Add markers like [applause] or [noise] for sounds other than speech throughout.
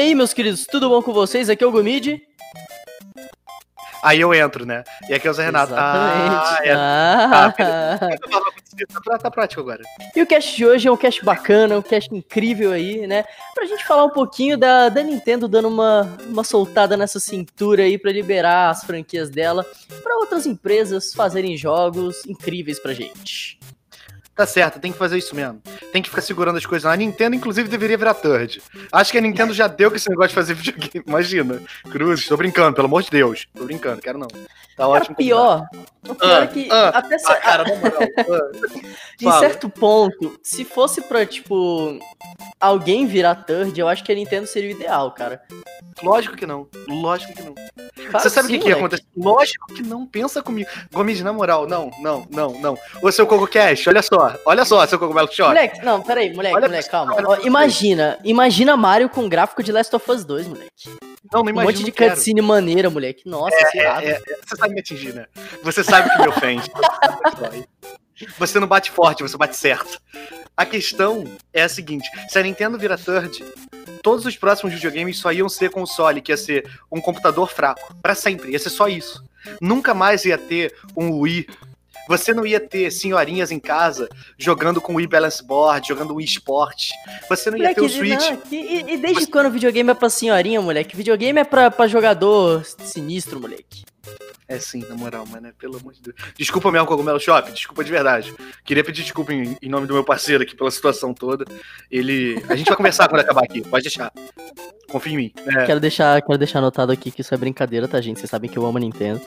aí, meus queridos, tudo bom com vocês? Aqui é o Gomid. Aí eu entro, né? E aqui é o Zé Renato. Exatamente. Ah, é. Ah. Tá, tá prático agora. E o cast de hoje é um cast bacana, um cast incrível aí, né? Pra gente falar um pouquinho da, da Nintendo dando uma, uma soltada nessa cintura aí pra liberar as franquias dela pra outras empresas fazerem jogos incríveis pra gente. Tá certo, tem que fazer isso mesmo. Tem que ficar segurando as coisas. A Nintendo, inclusive, deveria virar third. Acho que a Nintendo já deu com esse negócio de fazer videogame. [laughs] Imagina. Cruz, tô brincando, pelo amor de Deus. Tô brincando, quero não. Tá Cara, ótimo. pior, o pior Ah, é que ah, até Ah, cara, moral. [laughs] Ah. em fala. certo ponto, se fosse pra, tipo, alguém virar third, eu acho que a Nintendo seria o ideal, cara. Lógico que não. Lógico que não. Claro Você sabe o que, que acontecer? Lógico que não. Pensa comigo. Gomes, na moral, não, não, não, não. Ô, seu Coco Cash, olha só. Olha só, seu Cogumelo Shop. Moleque, não, peraí, moleque, Olha moleque, calma. Ó, imagina, imagina Mario com gráfico de Last of Us 2, moleque. Não, não Um imagino. monte de cutscene maneira, moleque. Nossa, lá. É, é, você sabe me atingir, né? Você sabe que me ofende. [laughs] Você não bate forte, você bate certo. A questão é a seguinte: se a Nintendo vira third, todos os próximos videogames só iam ser console, que ia ser um computador fraco. Pra sempre, ia ser só isso. Nunca mais ia ter um Wii. Você não ia ter senhorinhas em casa jogando com o Wii Balance Board, jogando Wii Sport. Você não ia ter o Switch. não, e, e desde quando o videogame é pra senhorinha, moleque? Videogame é pra, pra jogador sinistro, moleque. É sim, na moral, mano, é, pelo amor de Deus. Desculpa mesmo, Cogumelo Shop, desculpa de verdade. Queria pedir desculpa em, em nome do meu parceiro aqui pela situação toda. Ele. A gente vai conversar quando acabar aqui, pode deixar. Confia em mim. É, Quero deixar, quero deixar anotado aqui que isso é brincadeira, tá, gente? Vocês sabem que eu amo a Nintendo.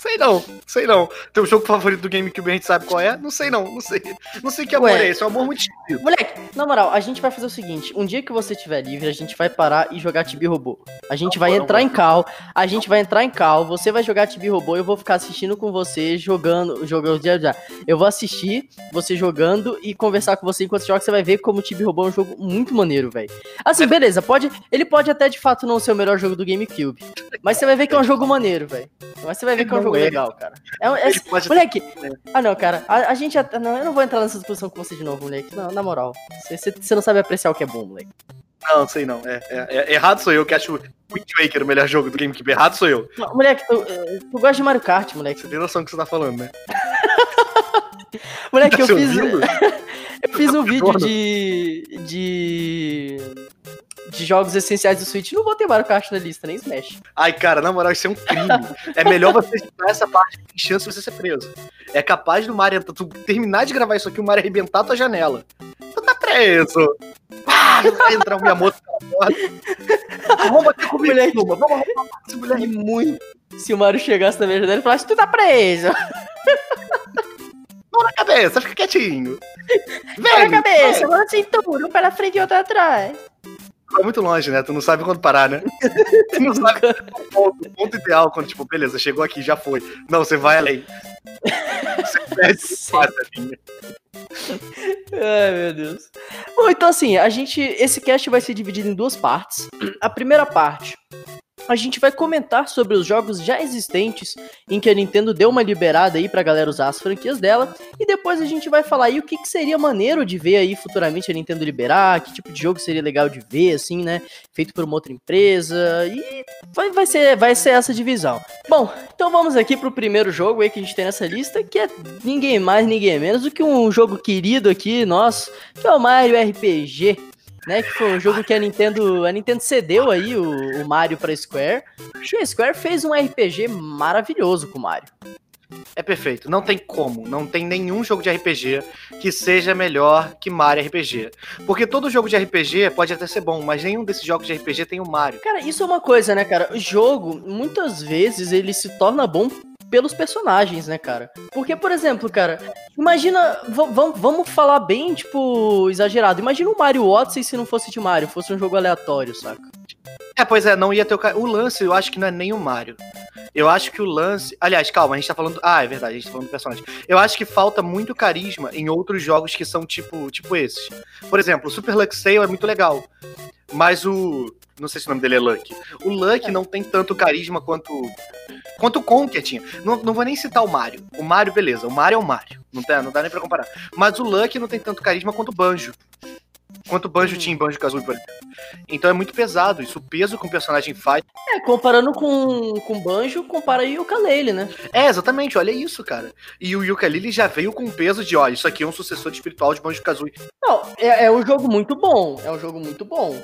Sei não, sei não. Teu jogo favorito do GameCube a gente sabe qual é? Não sei não, não sei. Não sei que amor Ué. é esse, é um amor muito esquisito. Moleque, na moral, a gente vai fazer o seguinte: um dia que você estiver livre, a gente vai parar e jogar Tibi Robô. A gente Não vai não entrar vou. em cal, a gente vai entrar em cal, você vai jogar Tibi Robô, eu vou ficar assistindo com você, jogando, jogando, já, já. Eu vou assistir você jogando e conversar com você enquanto você joga, você vai ver como o Tibi Robô é um jogo muito maneiro, velho. Assim, beleza, pode, ele pode até de fato não ser o melhor jogo do GameCube, mas você vai ver que é um jogo maneiro, velho. Mas você vai ver que é um Não jogo é. legal, cara. É, um- é- Moleque, ah não, cara, a, a gente. já- Não, eu não vou entrar nessa discussão com você de novo, moleque. Não, na moral. Você não sabe apreciar o que é bom, moleque. Não, sei não. É, é- é- errado sou eu que acho o Wind Waker o melhor jogo do GameCube. Errado sou eu. Não, moleque, tu, eh, tu gosta de Mario Kart, moleque. Você tem noção do que você tá falando, né? [laughs] Moleque, Tá eu fiz. [laughs] eu fiz um Tá vídeo de. de. De jogos essenciais do Switch. Não vou ter Mario Kart na lista, nem Smash. Ai, cara, na moral, isso é um crime. é melhor você editar essa parte que tem chance de você ser preso. É capaz do Mario tu terminar de gravar isso aqui, o Mario arrebentar a tua janela. Tu tá preso. Ah, vai entrar o Miyamoto na porta. Vamos bater Moleque. Luma. Vamos arrumar E moleque. muito. Se o Mario chegasse na minha janela e falasse, tu tá preso. Mão na cabeça, fica quietinho. Vem, na cabeça, mão na cintura, um pé na frente e outro atrás. Vai muito longe, né? Tu não sabe quando parar, né? [laughs] Tu não sabe o ponto, ponto ideal, quando, tipo, beleza, chegou aqui, já foi. Não, você vai além. Você [laughs] a linha. Ai, meu Deus. Bom, então assim, a gente. Esse cast vai ser dividido em duas partes. A primeira parte. A gente vai comentar sobre os jogos já existentes em que a Nintendo deu uma liberada aí pra galera usar as franquias dela. E depois a gente vai falar aí o que, que seria maneiro de ver aí futuramente a Nintendo liberar, que tipo de jogo seria legal de ver, assim, né? Feito por uma outra empresa. E vai, vai, ser, vai ser essa divisão. Bom, então vamos aqui pro primeiro jogo aí que a gente tem nessa lista, que é ninguém mais, ninguém menos do que um jogo querido aqui, nosso, que é o Mario RPG, né? Que foi um jogo que a Nintendo, a Nintendo cedeu aí o, o Mario pra Square. E a Square fez um RPG maravilhoso com o Mario. É perfeito. Não tem como. Não tem nenhum jogo de RPG que seja melhor que Mario RPG. Porque todo jogo de RPG pode até ser bom, mas nenhum desses jogos de RPG tem o Mario. Cara, isso é uma coisa, né, cara? O jogo, muitas vezes, ele se torna bom pelos personagens, né, cara? Porque, por exemplo, cara, imagina. vamos falar bem, tipo, exagerado. Imagina o Mario Odyssey se não fosse de Mario, fosse um jogo aleatório, saca? É, pois é, não ia ter o. O lance, eu acho que não é nem o Mario. Eu acho que o lance. Aliás, calma, a gente tá falando. Ah, é verdade, a gente tá falando do personagem. Eu acho que falta muito carisma em outros jogos que são tipo, tipo esses. Por exemplo, o Super Lux Sale é muito legal. Mas o. Não sei se o nome dele é Lucky. O Lucky não tem tanto carisma quanto. Quanto o Conker tinha. Não, não vou nem citar o Mario. O Mario, beleza. O Mario é o Mario. Não, tá, não dá nem pra comparar. Mas o Lucky não tem tanto carisma quanto o Banjo. Quanto Banjo tinha em Banjo Kazooie, por exemplo. Então é muito pesado isso, o peso que o personagem faz. É, comparando com, com Banjo, compara aí o Ukulele, né? É, exatamente, olha isso, cara. E o Ukulele já veio com o peso de, olha, isso aqui é um sucessor espiritual de Banjo Kazooie. Não, é, é um jogo muito bom, é um jogo muito bom.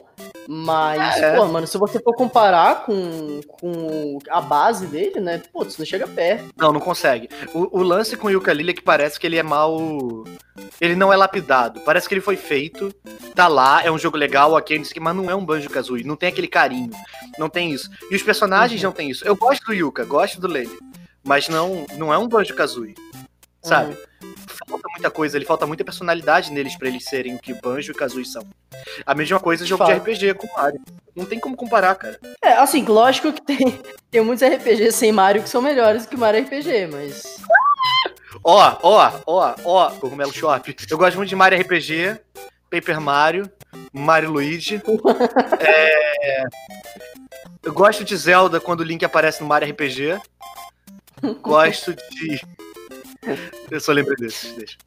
Mas, é. pô, mano, se você for comparar com, com a base dele, né, pô, você não chega perto. Não, não consegue. O, o lance com o Ukulele é que parece que ele é mal... Ele não é lapidado, parece que ele foi feito tá lá, é um jogo legal, ok, mas não é um Banjo Kazooie, não tem aquele carinho, não tem isso. E os personagens uhum. não tem isso. Eu gosto do Yuka, gosto do Lele, mas não, não é um Banjo Kazooie, sabe? Uhum. Falta muita coisa, ele falta muita personalidade neles para eles serem o que Banjo e Kazooie são. A mesma coisa jogo Fala. de RPG com Mario. Não tem como comparar, cara. É, assim, lógico que tem, [laughs] tem muitos RPGs sem Mario que são melhores que Mario RPG, mas. Ó, ó, ó, ó, Cogumelo Shop. Eu gosto muito de Mario RPG, Paper Mario, Mario Luigi. [laughs] é... Eu gosto de Zelda quando o Link aparece no Mario RPG. Gosto de. Eu só lembrei desses, deixa.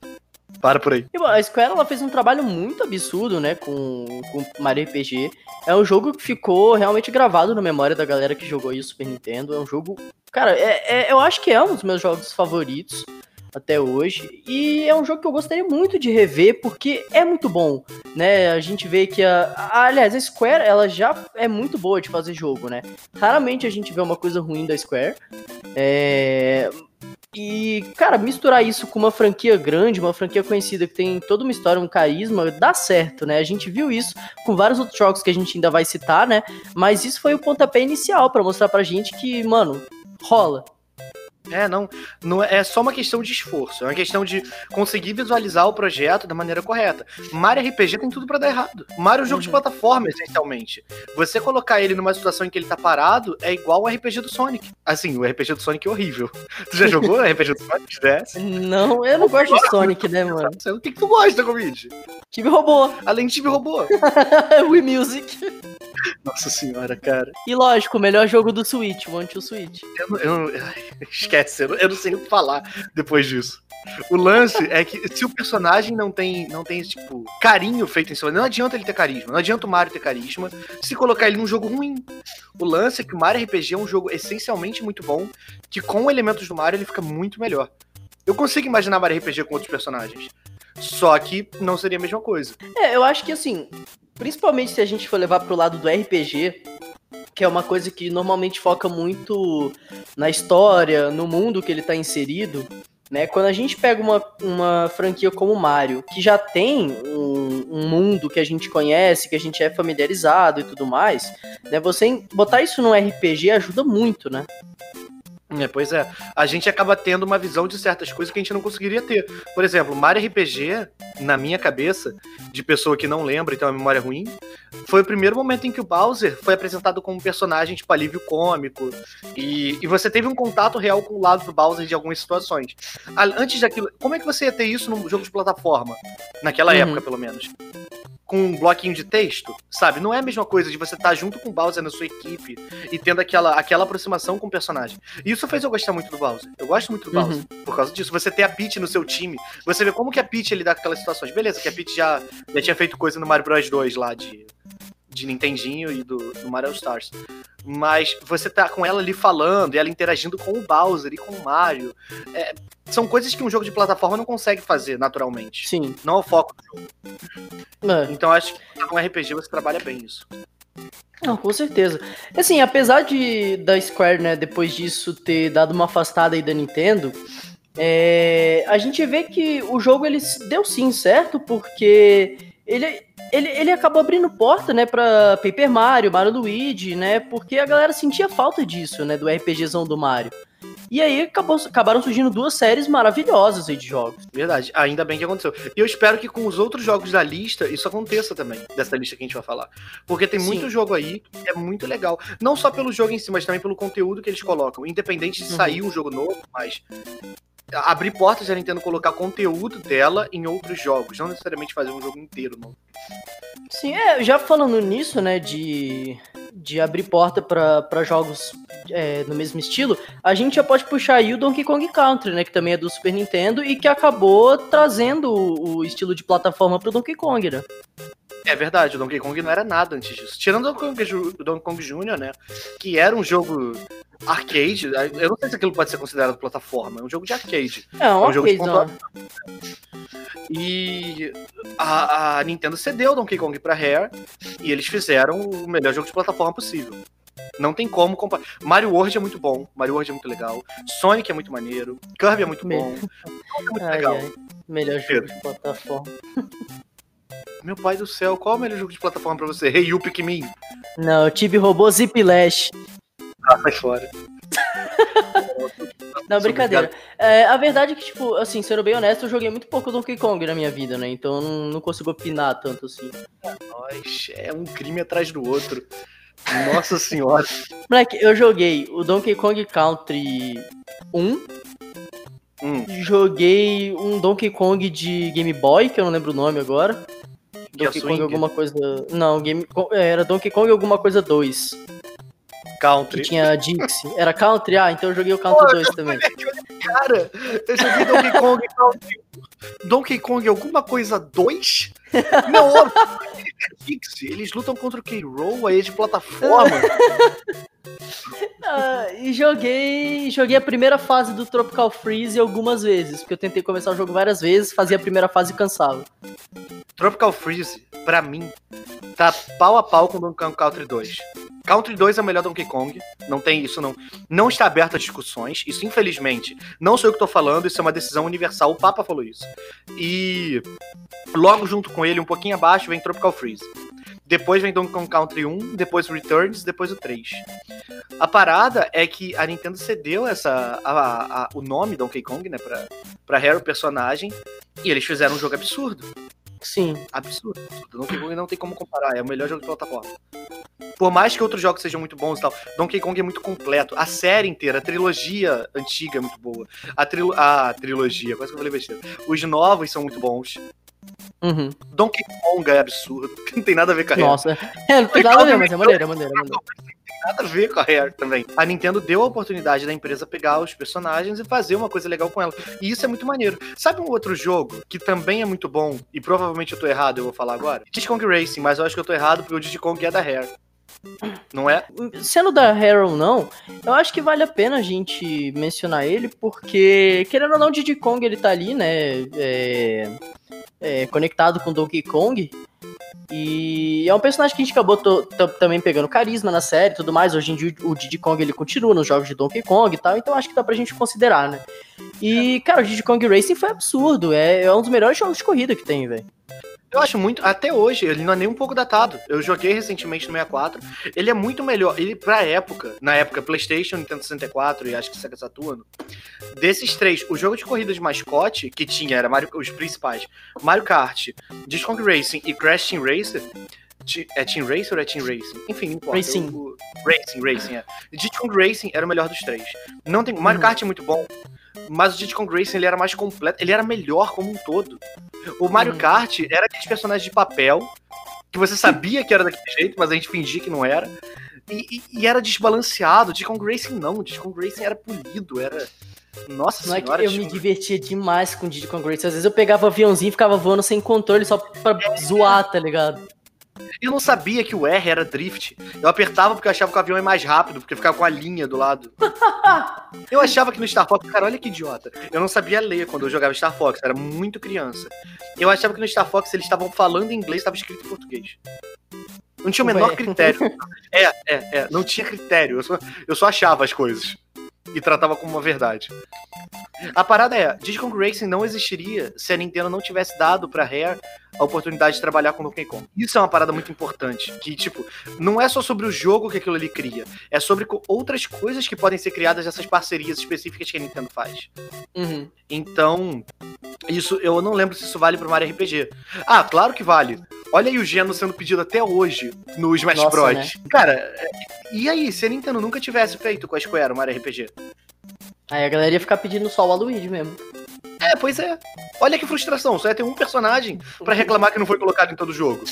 Para por aí. A Square ela fez um trabalho muito absurdo, né, com, com Mario RPG. É um jogo que ficou realmente gravado na memória da galera que jogou isso Super Nintendo. É um jogo. Cara, é, é, eu acho que é um dos meus jogos favoritos até hoje. E é um jogo que eu gostaria muito de rever, porque é muito bom, né? A gente vê que a, aliás, a Square, ela já é muito boa de fazer jogo, né? Raramente a gente vê uma coisa ruim da Square. É. E, cara, misturar isso com uma franquia grande, uma franquia conhecida que tem toda uma história, um carisma, dá certo, né? A gente viu isso com vários outros jogos que a gente ainda vai citar, né? Mas isso foi o pontapé inicial para mostrar pra gente que, mano, rola. É, não, não é só uma questão de esforço, é uma questão de conseguir visualizar o projeto da maneira correta. Mario RPG tem tudo para dar errado. Mario é um jogo uhum. de plataforma, essencialmente. Você colocar ele numa situação em que ele tá parado é igual o RPG do Sonic. Assim, o RPG do Sonic é horrível. [laughs] Tu já jogou [laughs] o RPG do Sonic? DS? Não, eu não gosto de Sonic, né, mano? O que, que tu gosta, Covid? Time robô. Além de time robô. [laughs] Wii Music. Nossa senhora, cara. E lógico, o melhor jogo do Switch, One to Switch. Eu, eu, esquece, eu, não sei o que falar depois disso. O lance é que se o personagem não tem, não tem tipo, carinho feito em cima, não adianta ele ter carisma, não adianta o Mario ter carisma se colocar ele num jogo ruim. O lance é que o Mario RPG é um jogo essencialmente muito bom, que com elementos do Mario ele fica muito melhor. Eu consigo imaginar Mario RPG com outros personagens. Só que não seria a mesma coisa. É, eu acho que assim, principalmente se a gente for levar pro lado do RPG, que é uma coisa que normalmente foca muito na história, no mundo que ele está inserido, né? Quando a gente pega uma, uma franquia como Mario, que já tem um, um, mundo que a gente conhece, que a gente é familiarizado e tudo mais, né? Você botar isso no RPG ajuda muito, né? É, pois é. A gente acaba tendo uma visão de certas coisas que a gente não conseguiria ter. Por exemplo, Mario RPG, na minha cabeça, de pessoa que não lembra e tem uma memória ruim, foi o primeiro momento em que o Bowser foi apresentado como um personagem tipo alívio cômico. E, e você teve um contato real com o lado do Bowser de algumas situações. Antes daquilo, como é que você ia ter isso num jogo de plataforma? Naquela uhum. época, pelo menos com um bloquinho de texto, sabe? Não é a mesma coisa de você estar tá junto com o Bowser na sua equipe e tendo aquela, aquela aproximação com o personagem. E isso fez eu gostar muito do Bowser. Eu gosto muito do uhum. Bowser por causa disso. Você ter a Peach no seu time, você vê como que a Peach ele dá aquelas situações. Beleza, que a Peach já, já tinha feito coisa no Mario Bros 2 lá de de Nintendinho e do, do Mario Stars. Mas você tá com ela ali falando e ela interagindo com o Bowser e com o Mario. É, são coisas que um jogo de plataforma não consegue fazer naturalmente. Sim. Não é o foco do jogo. É. Então acho que no RPG você trabalha bem isso. Não, com certeza. Assim, apesar de da Square, né, depois disso ter dado uma afastada aí da Nintendo, é, a gente vê que o jogo ele deu sim certo, porque ele ele, ele acabou abrindo porta, né, pra Paper Mario, Mario Luigi, né, porque a galera sentia falta disso, né, do RPGzão do Mario. E aí acabou, acabaram surgindo duas séries maravilhosas aí de jogos. Verdade, ainda bem que aconteceu. E eu espero que com os outros jogos da lista isso aconteça também, dessa lista que a gente vai falar. Porque tem Sim. muito jogo aí que é muito legal. Não só pelo jogo em si, mas também pelo conteúdo que eles colocam. Independente de uhum. sair um jogo novo, mas abrir portas a Nintendo colocar conteúdo dela em outros jogos, não necessariamente fazer um jogo inteiro, não. Sim, é, já falando nisso, né, de, de abrir porta para jogos é, no mesmo estilo, a gente já pode puxar aí o Donkey Kong Country, né, que também é do Super Nintendo e que acabou trazendo o, o estilo de plataforma pro Donkey Kong, né? É verdade, o Donkey Kong não era nada antes disso. Tirando o Donkey Kong, o Donkey Kong Jr., né? Que era um jogo arcade. Eu não sei se aquilo pode ser considerado plataforma. É um jogo de arcade. É, um É um jogo de. E a, a Nintendo cedeu Donkey Kong pra Rare e eles fizeram o melhor jogo de plataforma possível. Não tem como comparar. Mario World é muito bom, Mario World é muito legal, Sonic é muito maneiro, Kirby é muito Me- bom, é muito Ai, legal. ai. Melhor jogo de plataforma. Meu pai do céu, qual é o melhor jogo de plataforma pra você? Hey, you Pikmin. Não, Tibi roubou Zip Lash. Ah, sai fora. [laughs] Não, brincadeira. É, a verdade é que, tipo, assim, sendo bem honesto, eu joguei muito pouco Donkey Kong na minha vida, né? Então eu não, não consigo opinar tanto assim. Nós, é um crime atrás do outro. Nossa senhora. [laughs] Moleque, eu joguei o Donkey Kong Country 1, Hum, joguei um Donkey Kong de Game Boy, que eu não lembro o nome agora. que é Donkey Kong alguma coisa. Não, Game... é, era Donkey Kong alguma coisa 2. Que country. tinha Dixie. Era Country? Ah, então eu joguei o Country 2 também. Cara, eu joguei Donkey Kong Country. Donkey Kong alguma coisa 2? Meu óbvio. Dixie, eles lutam contra o K-Roll, aí é de plataforma. [laughs] Ah, e joguei. Joguei a primeira fase do Tropical Freeze algumas vezes. Porque eu tentei começar o jogo várias vezes, fazia a primeira fase e cansava. Tropical Freeze, pra mim, tá pau a pau com Donkey Kong Country 2. Country 2 é o melhor Donkey Kong, não tem isso não. Não está aberto a discussões, isso infelizmente, não sou eu que tô falando, isso é uma decisão universal, o Papa falou isso. E logo junto com ele, um pouquinho abaixo, vem Tropical Freeze. Depois vem Donkey Kong Country 1, depois Returns, depois o 3. A parada é que a Nintendo cedeu essa, a- a- o nome Donkey Kong, né, pra, pra Harry, o personagem, e eles fizeram um jogo absurdo Sim. absurdo. absurdo. Donkey Kong não tem como comparar, é o melhor jogo de plataforma. Por mais que outros jogos sejam muito bons e tal, Donkey Kong é muito completo. A série inteira, a trilogia antiga é muito boa. A, a trilogia, quase que eu falei besteira. Os novos são muito bons. Uhum. Donkey Kong é absurdo. [laughs] Não tem nada a ver com a Rare. Nossa. É, não tem nada a ver, mas é maneiro, é maneiro, é maneiro. Nada a ver com a Rare também. A Nintendo deu a oportunidade da empresa pegar os personagens e fazer uma coisa legal com ela. E isso é muito maneiro. Sabe um outro jogo que também é muito bom, e provavelmente eu tô errado, eu vou falar agora? Diddy Kong Racing, mas eu acho que eu tô errado porque o Diddy Kong é da Rare. Não é? Sendo da Harrow não, eu acho que vale a pena a gente mencionar ele, porque, querendo ou não, o Diddy Kong ele tá ali, né? é, é, conectado com Donkey Kong. E é um personagem que a gente acabou também pegando carisma na série e tudo mais. Hoje em dia o Diddy Kong ele continua nos jogos de Donkey Kong e tal, então acho que dá pra gente considerar, né? E, cara, o Diddy Kong Racing foi absurdo. É, é um dos melhores jogos de corrida que tem, velho. Eu acho muito, até hoje, ele não é nem um pouco datado. Eu joguei recentemente no 64. Ele é muito melhor. Ele, pra época, na época PlayStation, Nintendo 64 e acho que Sega Saturno, desses três, o jogo de corrida de mascote que tinha, era Mario, os principais: Mario Kart, Kong Racing e Crash Team Racer. É Team Racer ou é Team Racing? Enfim, não importa. Racing. O- o- Racing, Racing, é. Kong Racing era o melhor dos três. Não tem, Mario Uhum. Kart é muito bom, mas o Diddy Kong Racing ele era mais completo, ele era melhor como um todo. O Mario Uhum. Kart era aqueles personagens de papel que você sabia que era daquele jeito, mas a gente fingia que não era. E, e- e era desbalanceado. Diddy Kong Racing não. Diddy Kong Racing era polido, era. Nossa Não é que senhora. eu Diddy me divertia demais com o Diddy Kong Racing. Às vezes eu pegava o aviãozinho e ficava voando sem controle só pra zoar, tá ligado? Eu não sabia que o R era drift. Eu apertava porque eu achava que o avião é mais rápido, porque ficava com a linha do lado. [laughs] Eu achava que no Star Fox, cara, olha que idiota. Eu não sabia ler quando eu jogava Star Fox, era muito criança. Eu achava que no Star Fox eles estavam falando em inglês, estava escrito em português. Não tinha o menor Ué. critério. É, é, é, não tinha critério. Eu só, eu só achava as coisas. E tratava como uma verdade. A parada é, Kong Racing não existiria se a Nintendo não tivesse dado pra Rare a oportunidade de trabalhar com Donkey Kong. Isso é uma parada muito importante, que tipo, não é só sobre o jogo que aquilo ali cria, é sobre outras coisas que podem ser criadas dessas parcerias específicas que a Nintendo faz. Uhum. Então, isso eu não lembro se isso vale pro Mario RPG. Ah, claro que vale. Olha aí o Geno sendo pedido até hoje no Smash Nossa, Bros. né? Cara, é- e aí, se a Nintendo nunca tivesse feito com a Square o Mario RPG? Aí a galera ia ficar pedindo só o Waluigi mesmo. É, pois é. Olha que frustração, só ia ter um personagem pra reclamar que não foi colocado em todo o jogo.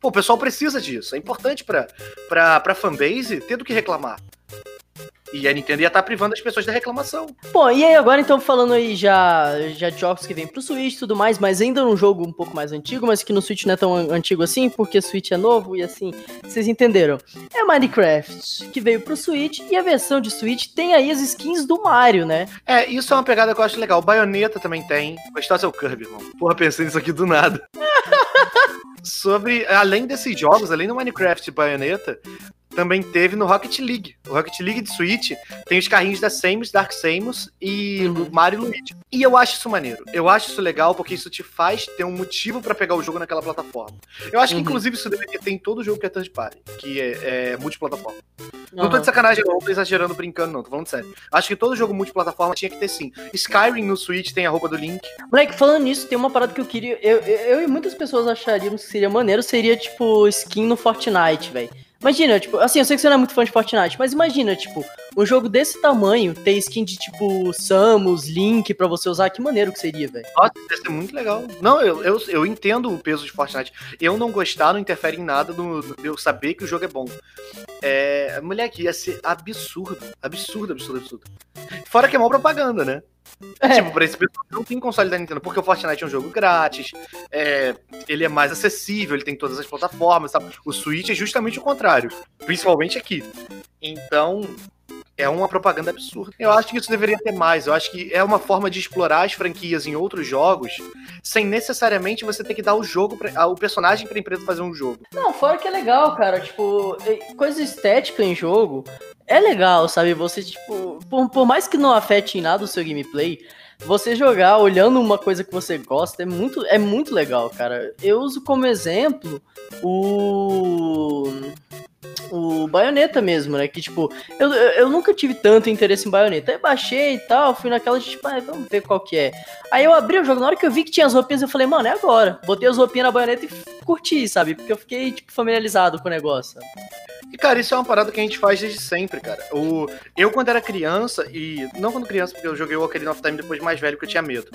Pô, o pessoal precisa disso. É importante pra, pra, pra fanbase ter do que reclamar. E a Nintendo ia estar tá privando as pessoas da reclamação. Bom, e aí agora então falando aí já, já de jogos que vem pro Switch e tudo mais, mas ainda um jogo um pouco mais antigo, mas que no Switch não é tão antigo assim, porque o Switch é novo e assim, vocês entenderam. É Minecraft, que veio pro Switch e a versão de Switch tem aí as skins do Mario, né? É, isso é uma pegada que eu acho legal. O Bayonetta também tem. Gostoso é o Kirby, irmão. Porra, pensei nisso aqui do nada. [laughs] Sobre, além desses jogos, além do Minecraft e Bayonetta, também teve no Rocket League. O Rocket League de Switch tem os carrinhos da Samus, Dark Samus e uhum. Mario e Luigi. E eu acho isso maneiro. Eu acho isso legal porque isso te faz ter um motivo para pegar o jogo naquela plataforma. Eu acho que, uhum. inclusive, isso deveria ter em todo jogo que é third party, que é, é multiplataforma. Uhum. Não tô de sacanagem, não, tô exagerando, brincando, não, tô falando sério. Acho que todo jogo multiplataforma tinha que ter sim. Skyrim no Switch tem a roupa do Link. Moleque, falando nisso, tem uma parada que eu queria. Eu, eu, eu e muitas pessoas acharíamos que seria maneiro, seria tipo skin no Fortnite, velho. Imagina, tipo, assim, eu sei que você não é muito fã de Fortnite, mas imagina, tipo, um jogo desse tamanho ter skin de, tipo, Samus, Link pra você usar, que maneiro que seria, velho. Nossa, ia ser muito legal. Não, eu, eu, eu entendo o peso de Fortnite. Eu não gostar não interfere em nada no, no eu saber que o jogo é bom. É, moleque, ia ser absurdo. Absurdo, absurdo, absurdo. Fora que é mal propaganda, né? É. Tipo, pra esse pessoal não tem console da Nintendo, porque o Fortnite é um jogo grátis, é, ele é mais acessível, ele tem todas as plataformas, sabe? O Switch é justamente o contrário, principalmente aqui. Então, é uma propaganda absurda. Eu acho que isso deveria ter mais. Eu acho que é uma forma de explorar as franquias em outros jogos, sem necessariamente você ter que dar o jogo, pra, o personagem pra empresa fazer um jogo. Não, fora que é legal, cara. Tipo, coisa estética em jogo é legal, sabe? Você, tipo, por, por mais que não afete em nada o seu gameplay, você jogar olhando uma coisa que você gosta é muito, é muito legal, cara. Eu uso como exemplo o o Bayonetta mesmo, né? Que, tipo, eu, eu nunca tive tanto interesse em Bayonetta. Aí baixei e tal, fui naquela, tipo, ah, vamos ver qual que é. Aí eu abri o jogo, na hora que eu vi que tinha as roupinhas, eu falei, mano, é agora. Botei as roupinhas na Bayonetta e curti, sabe? Porque eu fiquei, tipo, familiarizado com o negócio. E, cara, isso é uma parada que a gente faz desde sempre, cara. O, eu, quando era criança, e não quando criança, porque eu joguei o Ocarina of Time depois de mais velho, porque eu tinha medo.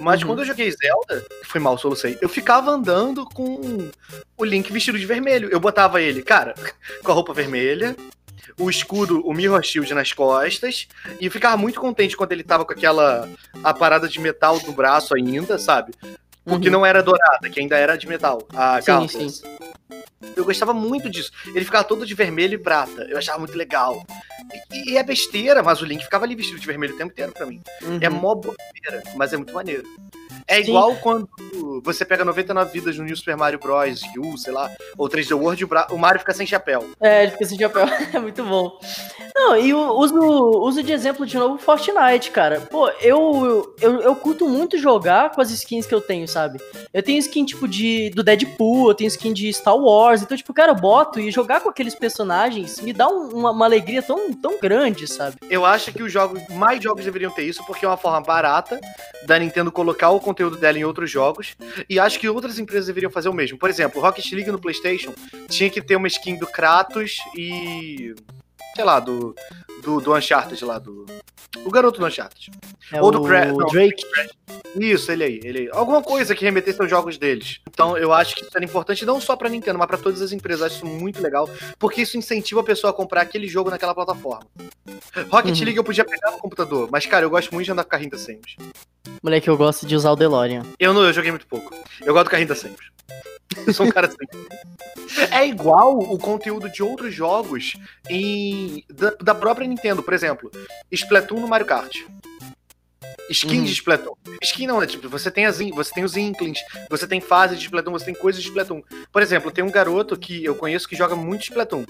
Mas uhum. quando eu joguei Zelda, foi mal, solucei, eu ficava andando com o Link vestido de vermelho. Eu botava ele, cara, [laughs] com a roupa vermelha, o escudo, o Mirror Shield nas costas, e eu ficava muito contente quando ele tava com aquela a parada de metal no braço ainda, sabe? Porque uhum. não era dourada, que ainda era de metal, a sim, sim. Eu gostava muito disso. Ele ficava todo de vermelho e prata. Eu achava muito legal. E, e é besteira, mas o Link ficava ali vestido de vermelho o tempo inteiro pra mim. Uhum. É mó bobeira, mas é muito maneiro. É Sim. igual quando você pega 99 vidas no New Super Mario Bros. U, sei lá, ou 3D World, o Mario fica sem chapéu. É, ele fica sem chapéu. [laughs] é muito bom. Não, e uso, uso de exemplo de novo Fortnite, cara. Pô, eu, eu, eu curto muito jogar com as skins que eu tenho, sabe? Eu tenho skin, tipo, de, do Deadpool, eu tenho skin de Star Wars. Então, tipo, cara, eu boto e jogar com aqueles personagens me dá uma, uma alegria tão, tão grande, sabe? Eu acho que os jogos, mais jogos deveriam ter isso, porque é uma forma barata da Nintendo colocar o conteúdo dela em outros jogos. E acho que outras empresas deveriam fazer o mesmo. Por exemplo, Rocket League no PlayStation tinha que ter uma skin do Kratos e. sei lá, do. Do, do Uncharted lá, do. O garoto do Uncharted. É Ou do Crash. Drake. Isso, ele aí, ele aí. Alguma coisa que remetesse aos jogos deles. Então eu acho que isso era importante não só pra Nintendo, mas pra todas as empresas. Eu acho isso muito legal, porque isso incentiva a pessoa a comprar aquele jogo naquela plataforma. Rocket uhum. League eu podia pegar no computador, mas cara, eu gosto muito de andar com carrinho da Samus. Moleque, eu gosto de usar o DeLorean. Eu não, eu joguei muito pouco. Eu gosto do carrinho da Samus. Eu sou um cara assim. [laughs] É igual o conteúdo de outros jogos em, da, da própria Nintendo. Por exemplo, Splatoon no Mario Kart. Skin uhum. de Splatoon. Skin não, é tipo, você tem, as, você tem os Inklings, você tem fases de Splatoon, você tem coisas de Splatoon. Por exemplo, tem um garoto que eu conheço que joga muito Splatoon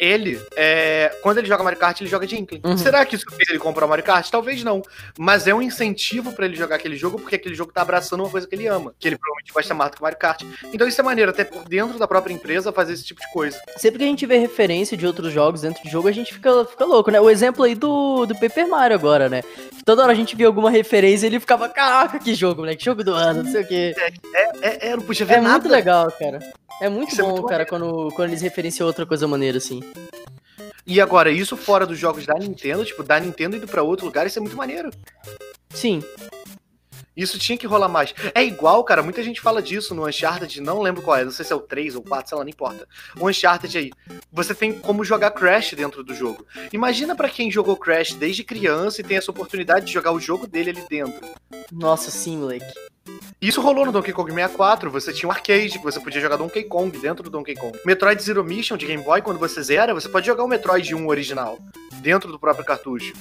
ele, é, quando ele joga Mario Kart, ele joga de Inkling. Uhum. Será que isso fez ele comprar o Mario Kart? Talvez não. Mas é um incentivo para ele jogar aquele jogo, porque aquele jogo tá abraçando uma coisa que ele ama, que ele provavelmente gosta mais do que o Mario Kart. Então isso é maneiro, até por dentro da própria empresa, fazer esse tipo de coisa. Sempre que a gente vê referência de outros jogos dentro de jogo, a gente fica, fica louco, né? O exemplo aí do, do Paper Mario agora, né? Toda hora a gente via alguma referência e ele ficava, caraca, que jogo, né? Que jogo do ano, não sei o quê. É, é, é, é não podia ver é nada. É muito legal, cara. É muito Isso é bom, é muito cara, quando, quando eles referenciam outra coisa maneira, assim. E agora, isso fora dos jogos da Nintendo, tipo, da Nintendo indo pra outro lugar, isso é muito maneiro. Sim. Isso tinha que rolar mais. É igual, cara, muita gente fala disso no Uncharted, não lembro qual é, não sei se é o 3 ou 4, sei lá, não importa. O Uncharted aí, você tem como jogar Crash dentro do jogo. Imagina para quem jogou Crash desde criança e tem essa oportunidade de jogar o jogo dele ali dentro. Nossa, sim, moleque. Isso rolou no Donkey Kong 64, você tinha um arcade, que você podia jogar Donkey Kong dentro do Donkey Kong. Metroid Zero Mission de Game Boy, quando você zera, você pode jogar o Metroid 1 original, dentro do próprio cartucho.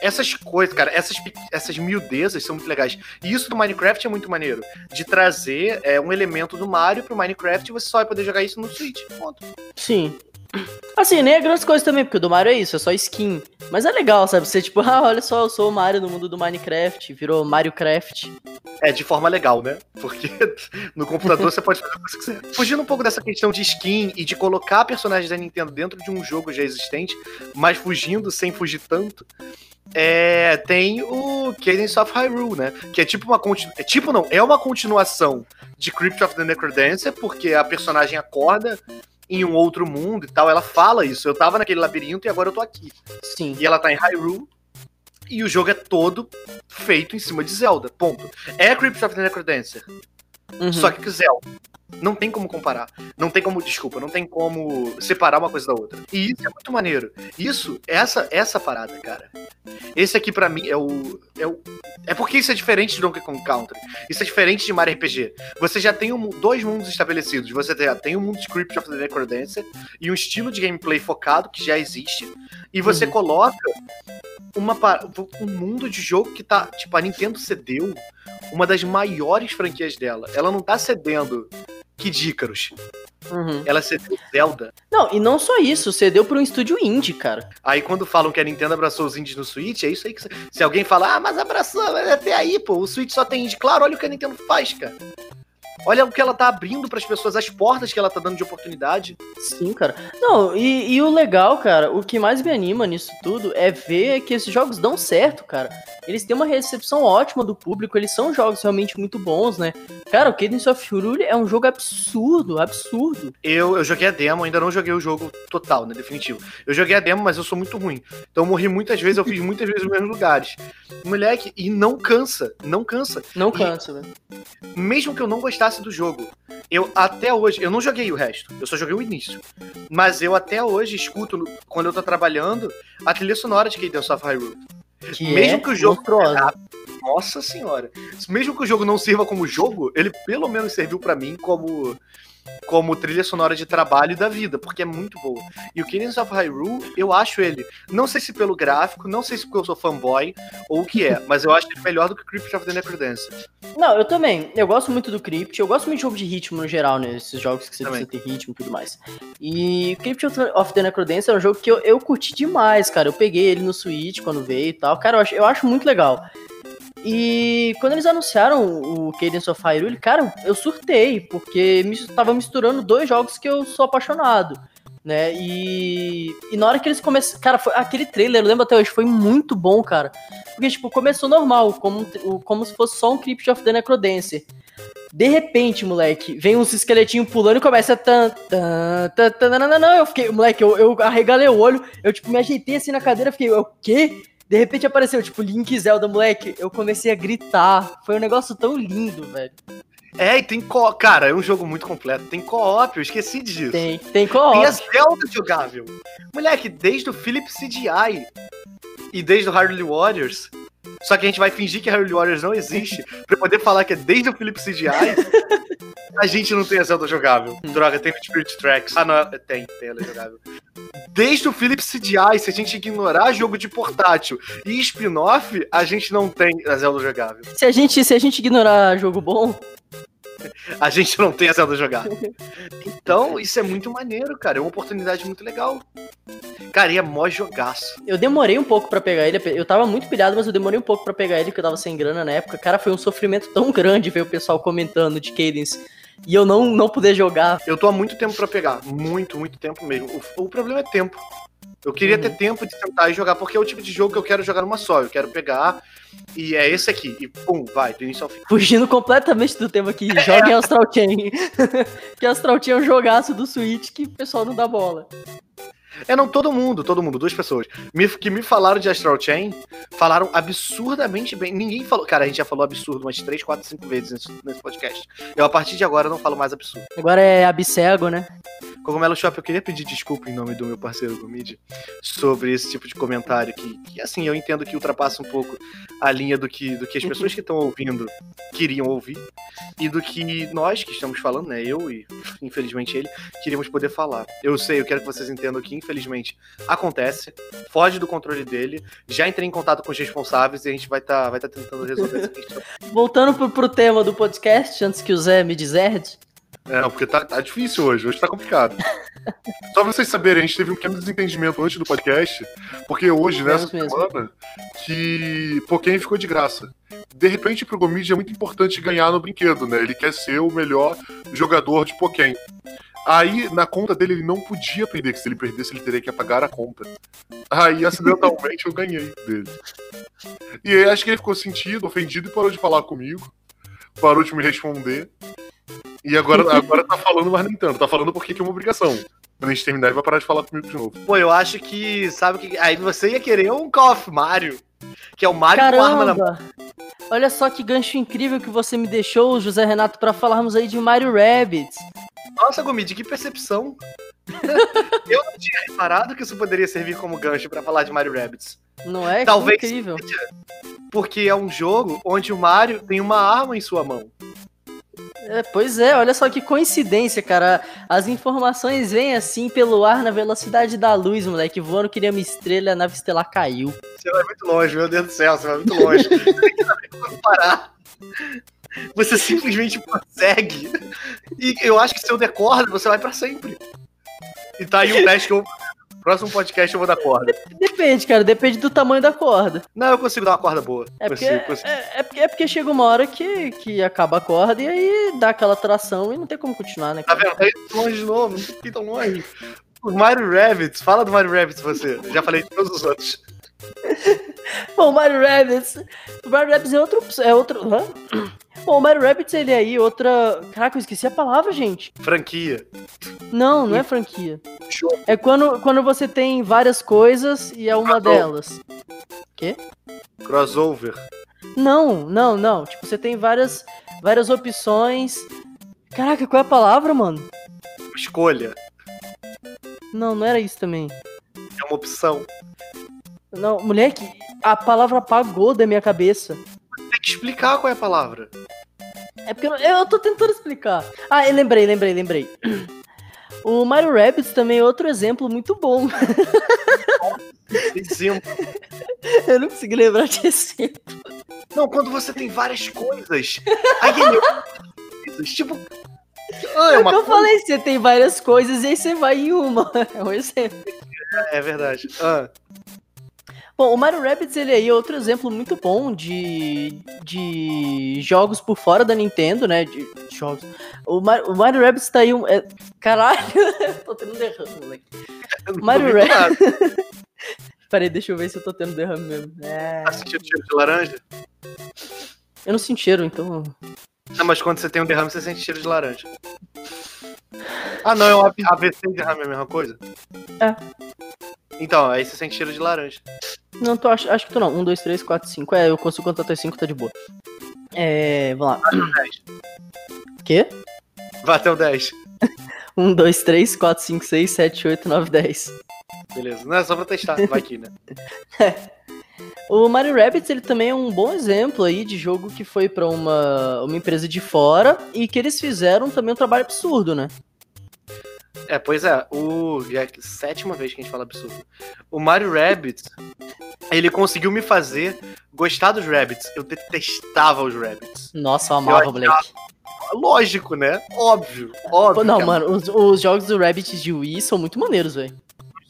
Essas coisas, cara, essas, essas miudezas são muito legais. E isso do Minecraft é muito maneiro. De trazer é, um elemento do Mario pro Minecraft e você só vai poder jogar isso no Switch. Ponto. Sim. Assim, nem é grandes coisas também, porque o do Mario é isso, é só skin. Mas é legal, sabe? Você, tipo, [laughs] ah, olha só, eu sou o Mario no mundo do Minecraft, virou Mario Craft. É, de forma legal, né? Porque [laughs] no computador você pode fazer o que você quiser. Fugindo um pouco dessa questão de skin e de colocar personagens da Nintendo dentro de um jogo já existente, mas fugindo sem fugir tanto. É, tem o Cadence of Hyrule, né? Que é tipo uma é tipo não, é uma continuação de Crypt of the Necrodancer, porque a personagem acorda em um outro mundo e tal. Ela fala isso. Eu tava naquele labirinto e agora eu tô aqui. Sim. E ela tá em Hyrule. E o jogo é todo feito em cima de Zelda. Ponto. É Crypt of the Necrodancer. Uhum. Só que Zelda. Não tem como comparar. Não tem como, desculpa, não tem como separar uma coisa da outra. E isso é muito maneiro. Isso, essa essa parada, cara. Esse aqui para mim é o, é o é porque isso é diferente de Donkey Kong Country. Isso é diferente de Mario RPG. Você já tem um, dois mundos estabelecidos. Você já tem o um mundo de Crypt of the Necrodancer e um estilo de gameplay focado que já existe. E você uhum. coloca uma, um mundo de jogo que tá. Tipo, a Nintendo cedeu uma das maiores franquias dela. Ela não tá cedendo Kid Icarus. Uhum. Ela cedeu Zelda. Não, e não só isso, cedeu para um estúdio indie, cara. Aí quando falam que a Nintendo abraçou os indies no Switch, é isso aí que. Se alguém falar, ah, mas abraçou, mas até aí, pô, o Switch só tem indie. Claro, olha o que a Nintendo faz, cara. Olha o que ela tá abrindo para as pessoas, as portas que ela tá dando de oportunidade. Sim, cara. Não, e, e, o legal, cara, o que mais me anima nisso tudo é ver que esses jogos dão certo, cara. Eles têm uma recepção ótima do público, eles são jogos realmente muito bons, né? Cara, o Cadence of Fury é um jogo absurdo, absurdo. Eu, eu joguei a demo, ainda não joguei o jogo total, né, definitivo. Eu joguei a demo, mas eu sou muito ruim. Então eu morri muitas vezes, eu fiz [laughs] muitas vezes nos mesmos lugares. Moleque, e não cansa, não cansa. Não cansa, velho. Mesmo que eu não gostasse do jogo. Eu até hoje, eu não joguei o resto, eu só joguei o início. Mas eu até hoje escuto, quando eu tô trabalhando, a trilha sonora de Cadence of Hyrule. Que Mesmo é que o jogo. Nossa senhora. Mesmo que o jogo não sirva como jogo, ele pelo menos serviu para mim como como trilha sonora de trabalho da vida, porque é muito boa. E o Cadence of Hyrule, eu acho ele, não sei se pelo gráfico, não sei se porque eu sou fanboy ou o que é, [laughs] mas eu acho ele melhor do que Crypt of the Necrodancer. Não, eu também. Eu gosto muito do Crypt, eu gosto muito de jogo de ritmo no geral, né? Esses jogos que você também. precisa ter ritmo e tudo mais. E Crypt of the Necrodancer é um jogo que eu, eu curti demais, cara. Eu peguei ele no Switch quando veio e tal. Cara, eu acho, eu acho muito legal. E quando eles anunciaram o Cadence of Hyrule, cara, eu surtei, porque me, tava misturando dois jogos que eu sou apaixonado, né? E, e na hora que eles começaram. Cara, foi, aquele trailer, eu lembro até hoje, foi muito bom, cara. Porque, tipo, começou normal, como, como se fosse só um Crypt of the Necrodancer. De repente, moleque, vem uns esqueletinhos pulando e começa. Tan, tan, tan, tan, não, não, não, eu fiquei, moleque, eu, eu arregalei o olho, eu, tipo, me ajeitei assim na cadeira, fiquei, o quê? De repente apareceu, tipo, Link Zelda, moleque. Eu comecei a gritar. Foi um negócio tão lindo, velho. É, e tem co Cara, é um jogo muito completo. Tem co-op, eu esqueci disso. Tem, tem co-op. Tem a Zelda jogável. Moleque, desde o Philip CDI e desde o Hardly Warriors. Só que a gente vai fingir que Hardly Warriors não existe pra poder falar que é desde o Philip CDI. [laughs] a gente não tem a Zelda jogável. Droga, tem o Spirit Tracks. Ah, não, tem, tem ela jogável desde o Philips CDI, se a gente ignorar jogo de portátil e spin-off, a gente não tem a Zelda jogável. Se a gente, se a gente ignorar jogo bom, a gente não tem a Zelda jogável. Então, isso é muito maneiro, cara. É uma oportunidade muito legal. Cara, e é mó jogaço. Eu demorei um pouco para pegar ele. Eu tava muito pilhado, mas eu demorei um pouco para pegar ele, porque eu tava sem grana na época. Cara, foi um sofrimento tão grande ver o pessoal comentando de Cadence e eu não, não poder jogar. Eu tô há muito tempo para pegar. Muito, muito tempo mesmo. O, o problema é tempo. Eu queria uhum. ter tempo de tentar e jogar, porque é o tipo de jogo que eu quero jogar numa só. Eu quero pegar e é esse aqui. E pum, vai, do início ao fim. Fugindo completamente do tema aqui, [laughs] joga em Astral Chain. [laughs] que Astral Chain é um jogaço do Switch que o pessoal não dá bola. É, não, todo mundo, todo mundo, duas pessoas. Me, que me falaram de Astral Chain, falaram absurdamente bem. Ninguém falou. Cara, a gente já falou absurdo umas 3, 4, 5 vezes nesse, nesse podcast. Eu, a partir de agora, não falo mais absurdo. Agora é abcego, né? Cogumelo Shop, eu queria pedir desculpa em nome do meu parceiro Gomid sobre esse tipo de comentário que, que, assim, eu entendo que ultrapassa um pouco a linha do que, do que as pessoas que estão ouvindo queriam ouvir e do que nós que estamos falando, né? Eu e, infelizmente, ele, queríamos poder falar. Eu sei, eu quero que vocês entendam que, infelizmente, acontece, foge do controle dele. Já entrei em contato com os responsáveis e a gente vai estar tá, vai tá tentando resolver essa questão. Voltando pro, pro tema do podcast, antes que o Zé me deserde. É, porque tá, tá difícil hoje, hoje tá complicado. Só pra vocês saberem, a gente teve um pequeno desentendimento antes do podcast, porque hoje, nessa semana, que Pokémon ficou de graça. De repente, pro Gomid é muito importante ganhar no brinquedo, né? Ele quer ser o melhor jogador de Pokémon. Aí, na conta dele, ele não podia perder, que se ele perdesse, ele teria que apagar a conta. Aí, acidentalmente, [laughs] eu ganhei dele. E aí, acho que ele ficou sentido, ofendido e parou de falar comigo. Parou de me responder. E agora, agora tá falando, mas nem tanto. Tá falando porque que é uma obrigação. Quando a gente terminar, ele vai parar de falar comigo de novo. Pô, eu acho que, sabe que. Aí você ia querer um Call of Mario. Que é o Mario Caramba. com arma na mão. Olha só que gancho incrível que você me deixou, José Renato, para falarmos aí de Mario Rabbids. Nossa, Gomid, que percepção. [laughs] eu não tinha reparado que isso poderia servir como gancho para falar de Mario Rabbids. Não é? Talvez incrível. Porque é um jogo onde o Mario tem uma arma em sua mão. É, pois é, olha só que coincidência, cara. As informações vêm assim pelo ar na velocidade da luz, moleque. Voando que nem uma estrela, a nave estelar caiu. Você vai muito longe, meu Deus do céu, você vai muito longe. [laughs] você tem que saber como parar. Você simplesmente consegue. E eu acho que se eu der corda, você vai pra sempre. E tá aí um teste que eu Próximo podcast eu vou dar corda. Depende, cara, depende do tamanho da corda. Não, eu consigo dar uma corda boa. É porque, consigo, consigo. É, é, porque, é porque chega uma hora que, que acaba a corda e aí dá aquela tração e não tem como continuar, né? Tá vendo? Tá indo longe de novo, não fica tão longe. O Mario Rabbits, fala do Mario Rabbits você. Já falei de todos os outros. [laughs] Bom, o Mario Rabbits. O Mario Rabbits é outro. É outro. Hã? Bom, o Mario Rabbits, ele aí, outra. Caraca, eu esqueci a palavra, gente. Franquia. Não, não é franquia. É quando, quando você tem várias coisas e é uma Crossover. delas. Quê? Crossover. Não, não, não. Tipo, você tem várias, várias opções. Caraca, qual é a palavra, mano? Escolha. Não, não era isso também. É uma opção. Não, moleque, a palavra apagou da minha cabeça. Tem que explicar qual é a palavra. É porque eu, eu tô tentando explicar. Ah, eu lembrei, lembrei, lembrei. [clears throat] O Mario Rabbids também é outro exemplo muito bom. Exemplo. [laughs] Eu não consegui lembrar de exemplo. Não, quando você tem várias coisas. Aí ele... coisas, tipo. Ah, É é o que eu falei, você tem várias coisas e aí você vai em uma. [laughs] É um exemplo. É verdade. Ah, Bom, o Mario Rabbids ele aí é outro exemplo muito bom de, de jogos por fora da Nintendo, né? De, de jogos. O Mario, o Mario Rabbids tá aí um. É, caralho, [laughs] tô tendo derrame, moleque. [laughs] não Mario nada. [laughs] Peraí, deixa eu ver se eu tô tendo derrame mesmo. É, Tá sentindo cheiro de laranja? eu não sinto cheiro, então. Ah, mas quando você tem um derrame, você sente cheiro de laranja. Ah, não, é um AVC e derrame é a mesma coisa? É. Então, aí você sente cheiro de laranja. Não, tô, acho, acho que tô não. 1, 2, 3, 4, 5. É, eu consigo contar até 5, tá de boa. É. Vamos lá. 10. Quê? Vai até o 10. 1, 2, 3, 4, 5, 6, 7, 8, 9, 10. Beleza. Não é só pra testar, [laughs] vai aqui, né? O Mario Rabbids ele também é um bom exemplo aí de jogo que foi pra uma, uma empresa de fora e que eles fizeram também um trabalho absurdo, né? É, pois é, o. Já é a sétima vez que a gente fala absurdo. O Mario Rabbids, ele conseguiu me fazer gostar dos Rabbids. Eu detestava os Rabbids. Nossa, eu amava, Eu moleque. Lógico, né? Óbvio. Óbvio. Não, cara. mano, os, os jogos do Rabbids de Wii são muito maneiros, velho.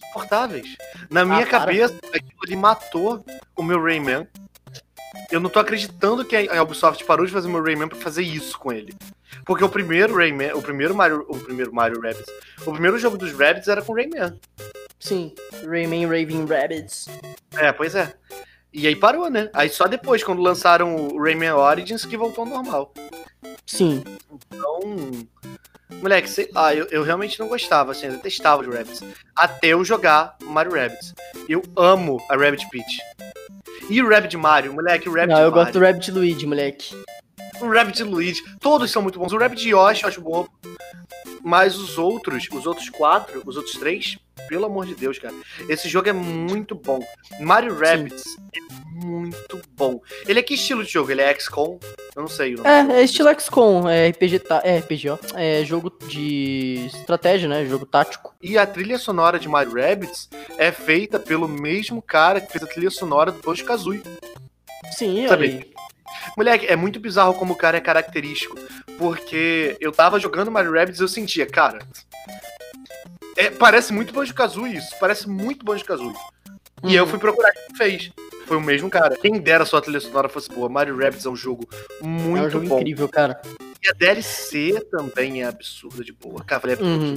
insuportáveis. Na minha Ah, para. cabeça, aquilo ali matou o meu Rayman. Eu não tô acreditando que a Ubisoft parou de fazer o meu Rayman pra fazer isso com ele. Porque o primeiro Rayman, o primeiro Mario, o primeiro Mario Rabbids, o primeiro jogo dos Rabbids era com Rayman. Sim, Rayman Raving Rabbids. É, pois é. E aí parou, né? Aí só depois, quando lançaram o Rayman Origins, que voltou ao normal. Sim. Então, Moleque, sei lá, eu, eu realmente não gostava, assim, eu detestava de Rabbids. Até eu jogar Mario Rabbids. Eu amo a Rabbit Peach. E o Rabbit Mario, moleque, o Rabbit Não, eu Mario. gosto do Rabbit Luigi, moleque. O Rabbit Luigi, todos são muito bons. O Rabbit Yoshi eu acho bom. Mas os outros, os outros quatro, os outros três, pelo amor de Deus, cara. Esse jogo é muito bom. Mario Rabbids é muito bom. Ele é que estilo de jogo? Ele é XCOM? Eu não sei. É, é estilo XCOM, é RPG, tá, é RPG, ó. É jogo de estratégia, né? Jogo tático. E a trilha sonora de Mario Rabbids é feita pelo mesmo cara que fez a trilha sonora do Banjo Kazooie. Sim, Sabe? aí. Moleque, é muito bizarro como o cara é característico. Porque eu tava jogando Mario Rabbids e eu sentia, cara. É, parece muito Banjo Kazooie isso. Parece muito Banjo Kazooie. E Uhum. eu fui procurar quem fez. Foi o mesmo cara. Quem dera sua trilha sonora fosse boa. Mario Rabbids é um jogo muito é um jogo bom. incrível, cara. E a DLC também é absurda de boa. Cara, é Uhum.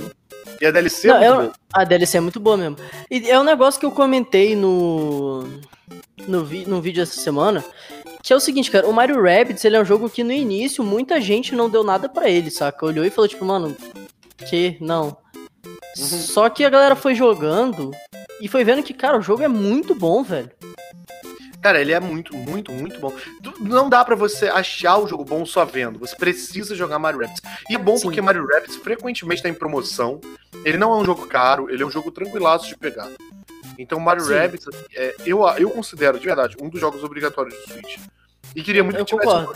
E a DLC Não, é muito boa. A DLC é muito boa mesmo. E é um negócio que eu comentei no, no, vi, no vídeo essa semana, que é o seguinte, cara, o Mario Rabbids, ele é um jogo que no início muita gente não deu nada pra ele, saca? Olhou e falou tipo, mano, que? Não. Só que a galera foi jogando e foi vendo que, cara, o jogo é muito bom, velho. Cara, ele é muito, muito, muito bom. Não dá pra você achar o jogo bom só vendo. Você precisa jogar Mario Rabbids. E é bom Sim. porque Mario Rabbids frequentemente tá em promoção. Ele não é um jogo caro, ele é um jogo tranquilaço de pegar. Então Mario Sim. Rabbids, é, eu, eu considero, de verdade, um dos jogos obrigatórios do Switch. E queria muito Eu que tivesse.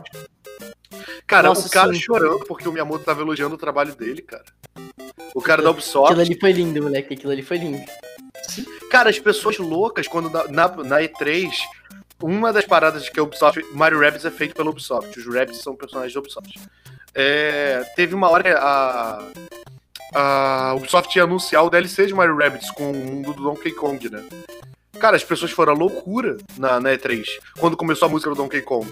Cara, Nossa, o cara sim. chorando porque o Miyamoto tava elogiando o trabalho dele, cara. O cara da Ubisoft. Aquilo ali foi lindo, moleque, aquilo ali foi lindo. Cara, as pessoas loucas, quando na, na, na E3, uma das paradas que a Ubisoft. Mario Rabbids é feito pela Ubisoft. Os Rabbids são personagens da Ubisoft. É, teve uma hora que a. A Ubisoft ia anunciar o DLC de Mario Rabbids com o mundo do Donkey Kong, né? Cara, as pessoas foram à loucura na, na E3, quando começou a música do Donkey Kong.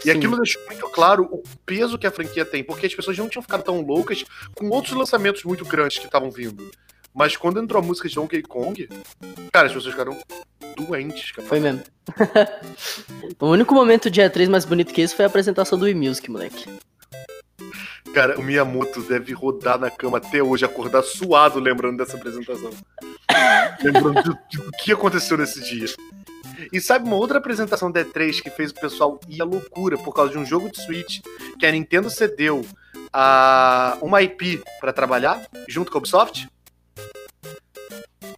E Sim. aquilo deixou muito claro o peso que a franquia tem, porque as pessoas não tinham ficado tão loucas com outros lançamentos muito grandes que estavam vindo. Mas quando entrou a música de Donkey Kong, cara, as pessoas ficaram doentes. Cara. Foi mesmo. [laughs] o único momento de E3 mais bonito que esse foi a apresentação do Wii Music, moleque. Cara, o Miyamoto deve rodar na cama até hoje, acordar suado lembrando dessa apresentação. [laughs] lembrando do, do que aconteceu nesse dia. E sabe uma outra apresentação da E3 que fez o pessoal ir à loucura por causa de um jogo de Switch que a Nintendo cedeu a uma IP pra trabalhar junto com a Ubisoft?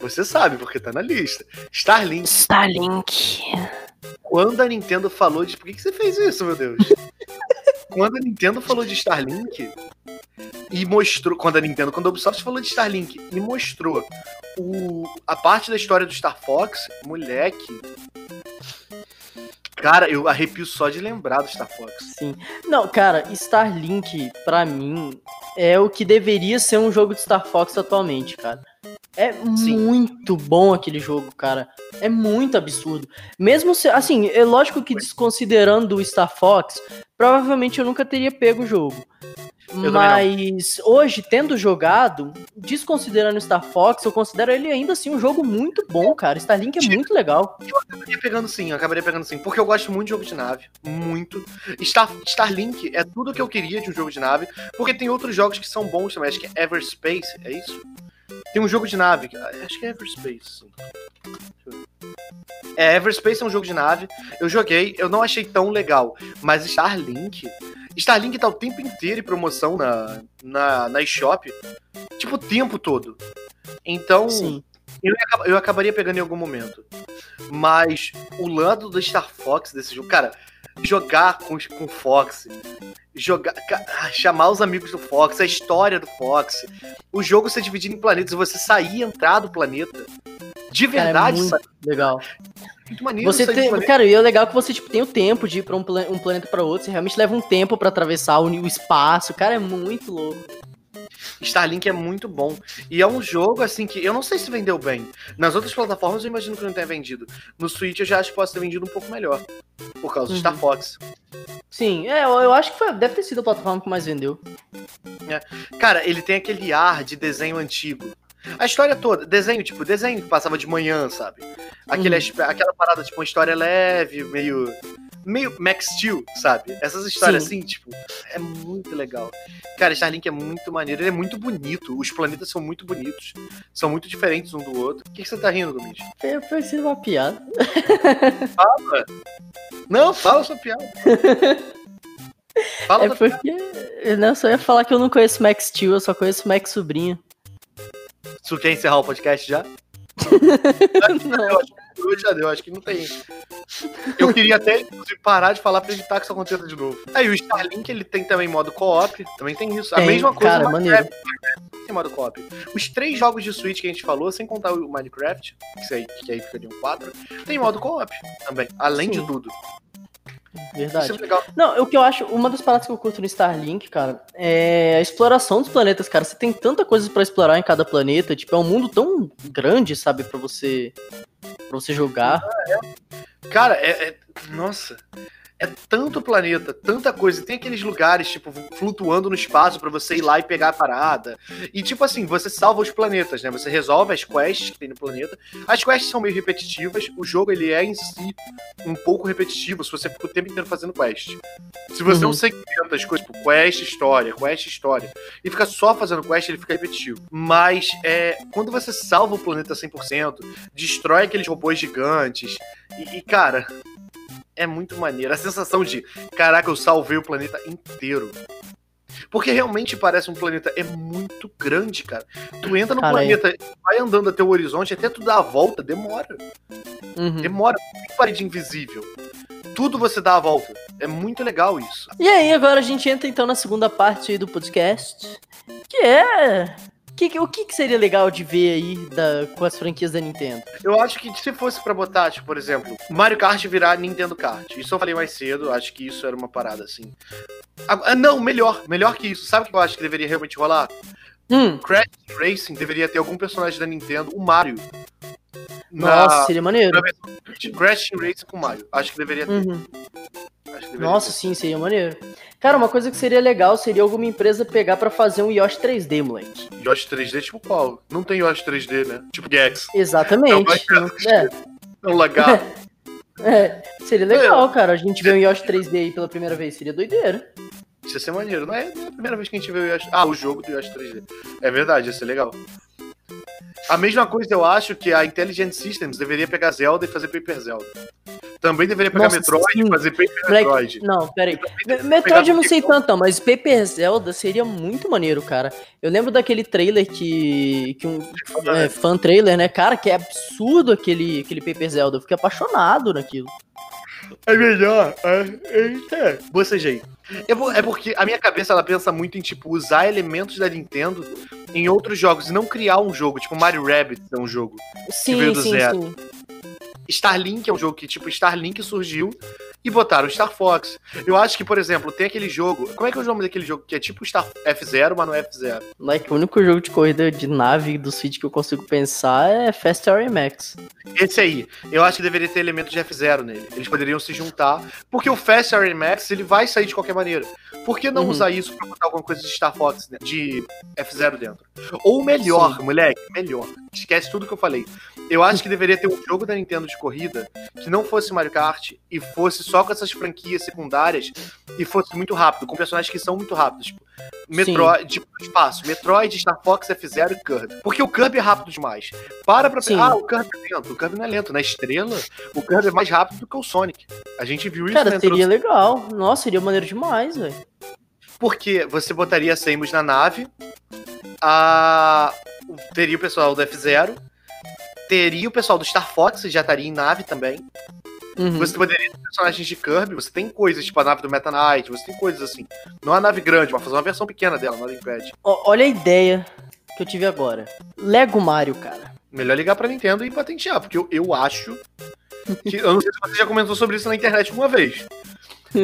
Você sabe, porque tá na lista. Starlink. Starlink. Quando a Nintendo falou de. Por que, que você fez isso, meu Deus? [laughs] quando a Nintendo falou de Starlink e mostrou. Quando a Nintendo, quando a Ubisoft falou de Starlink e mostrou o, a parte da história do Star Fox, moleque. Cara, eu arrepio só de lembrar do Star Fox. Sim. Não, cara, Starlink, pra mim, é o que deveria ser um jogo de Star Fox atualmente, cara. É Sim. muito bom aquele jogo, cara. É muito absurdo. Mesmo se, assim, é lógico que desconsiderando o Star Fox, provavelmente eu nunca teria pego o jogo. Mas hoje, tendo jogado, desconsiderando Star Fox, eu considero ele ainda assim um jogo muito bom, cara. Starlink é muito legal. Eu acabaria pegando sim, eu acabaria pegando sim. Porque eu gosto muito de jogo de nave. Muito. Star, Starlink é tudo que eu queria de um jogo de nave. Porque tem outros jogos que são bons também. Acho que é Everspace, é isso? Tem um jogo de nave. que- Acho que é Everspace. sim. Deixa eu ver. É, Everspace é um jogo de nave. Eu joguei, eu não achei tão legal. Mas Starlink. Starlink tá o tempo inteiro em promoção na, na, na eShop. Tipo, o tempo todo. Então, Sim. eu, eu acabaria pegando em algum momento. Mas o lado do Star Fox desse jogo, cara, jogar com, com o Fox, jogar, ah, chamar os amigos do Fox, a história do Fox, o jogo ser dividido em planetas e você sair e entrar do planeta. De Cara, é verdade, muito sabe? legal. Muito maneiro Você do tem, cara, e é legal que você tipo, tem o tempo de ir pra um, um planeta pra outro. Você realmente leva um tempo pra atravessar o, o espaço. Cara, é muito louco. Starlink é muito bom. E é um jogo, assim, que eu não sei se vendeu bem. Nas outras plataformas eu imagino que não tenha vendido. No Switch eu já acho que pode ter vendido um pouco melhor. Por causa do Uhum. Star Fox. Sim, é, eu, eu acho que foi- deve ter sido a plataforma que mais vendeu. Cara, ele tem aquele ar de desenho antigo. A história toda, desenho, tipo, desenho que passava de manhã, sabe? Aquele, aspe- Aquela parada, tipo, uma história leve, meio. meio Max Steel, sabe? Essas histórias Sim. assim, tipo, é muito legal. Cara, Starlink é muito maneiro, ele é muito bonito. Os planetas são muito bonitos. São muito diferentes um do outro. Por que, que você tá rindo, Gomes? Foi sido uma piada. Não, fala sua piada. [laughs] Fala É porque. Não, eu só ia falar que eu não conheço Max Steel, eu só conheço Max Sobrinho. Você quer encerrar o podcast já? Não. Eu acho que por hoje já deu, acho que não tem. Eu queria até inclusive, parar de falar pra evitar que isso aconteça de novo. Aí o Starlink ele tem também modo co-op, também tem isso. a Tem, mesma coisa cara, maneiro. Tem modo co-op. Os três jogos de Switch que a gente falou, sem contar o Minecraft, que, aí, que aí um 4, tem modo co-op também, além Sim. de tudo. Verdade. Isso é legal. Não, o que eu acho, uma das paradas que eu curto no Starlink, cara, é a exploração dos planetas, cara. Você tem tanta coisa pra explorar em cada planeta, tipo, é um mundo tão grande, sabe, pra você para você jogar. Cara, é, é- Nossa. É tanto planeta, tanta coisa. E Tem aqueles lugares, tipo, flutuando no espaço pra você ir lá e pegar a parada. E, tipo assim, você salva os planetas, né? Você resolve as quests que tem no planeta. As quests são meio repetitivas. O jogo, ele é em si um pouco repetitivo se você fica o tempo inteiro fazendo quest. Se você Uhum. não segmenta as coisas, tipo, quest, história, quest, história, e fica só fazendo quest, ele fica repetitivo. Mas, é, quando você salva o planeta 100%, destrói aqueles robôs gigantes, e, e, cara, é muito maneiro. A sensação de, caraca, eu salvei o planeta inteiro. Porque realmente parece um planeta, é muito grande, cara. Tu entra no planeta, vai andando até o horizonte, até tu dar a volta, demora. Uhum. Demora, tem parede invisível. Tudo você dá a volta. É muito legal isso. E aí, agora a gente entra então na segunda parte aí do podcast, que é que, que- o que, que seria legal de ver aí da, com as franquias da Nintendo? Eu acho que se fosse pra botar, tipo, por exemplo, Mario Kart virar Nintendo Kart. Isso eu falei mais cedo, acho que isso era uma parada assim. Ah, não, melhor, melhor que isso. Sabe o que eu acho que deveria realmente rolar? Hum, Crash Racing deveria ter algum personagem da Nintendo, o Mario. nossa, seria maneiro. na Crash Racing com o Mario. Acho que deveria ter. Uhum. Acho que deveria Nossa, sim, seria maneiro. Cara, uma coisa que seria legal seria alguma empresa pegar pra fazer um Yoshi 3D, moleque. Yoshi 3D tipo qual? Não tem Yoshi 3D, né? Tipo Gex. Exatamente. Não, É, [laughs] [laughs] É um lagarto. [laughs] é, seria legal, cara. A gente ver um Yoshi 3D aí pela primeira vez, seria doideira. Isso ia ser maneiro. Não é, não é a primeira vez que a gente vê o Yoshi. Ah, o jogo do Yoshi 3D. É verdade, ia ser legal. A mesma coisa eu acho que a Intelligent Systems deveria pegar Zelda e fazer Paper Zelda. Também deveria pegar Nossa, Metroid sim. e fazer Paper Moleque, Metroid. não, pera aí. Pegar Metroid eu não sei tanto, não, mas Paper Zelda seria muito maneiro, cara. Eu lembro daquele trailer que. que um é, fan trailer, né? Cara, que é absurdo aquele, aquele Paper Zelda. Eu fiquei apaixonado naquilo. É melhor. É, é. Bocejei. Eu vou- é porque a minha cabeça ela pensa muito em tipo usar elementos da Nintendo em outros jogos e não criar um jogo, tipo Mario Rabbit é um jogo. Sim, veio do sim, zero. sim. Starlink é um jogo que tipo Starlink surgiu e botaram Star Fox. Eu acho que, por exemplo, tem aquele jogo, como é que é o nome daquele jogo que é tipo Star F0, mas não é F0? Like, o único jogo de corrida de nave do Switch que eu consigo pensar é Fast Max. Esse aí, eu acho que deveria ter elementos de F0 nele. Eles poderiam se juntar, porque o Fast Max ele vai sair de qualquer maneira. Por que não Uhum. usar isso pra botar alguma coisa de Star Fox, né, de F0 dentro? Ou melhor, moleque, melhor. Esquece tudo que eu falei. Eu acho que deveria ter um jogo da Nintendo de corrida que não fosse Mario Kart e fosse só com essas franquias secundárias e fosse muito rápido, com personagens que são muito rápidos. Tipo, Metroid, tipo, espaço. Metroid, Star Fox, F0 e Kirby. Porque o Kirby é rápido demais. Para pra Sim. Ah, o Kirby é lento. O Kirby não é lento. Na estrela, o Kirby é mais rápido do que o Sonic. A gente viu isso Cara, na seria legal. Nossa, seria maneiro demais, velho. Porque você botaria Samus na nave, a... teria o pessoal do F0, teria o pessoal do Star Fox, já estaria em nave também. Uhum. Você poderia ter personagens de Kirby, você tem coisas, tipo a nave do Meta Knight, você tem coisas assim. Não a nave grande, mas fazer uma versão pequena dela, nada impede. Olha a ideia que eu tive agora. Lego Mario, cara. Melhor ligar pra Nintendo e patentear, porque eu, eu acho. Que, eu não sei se você já comentou sobre isso na internet uma vez.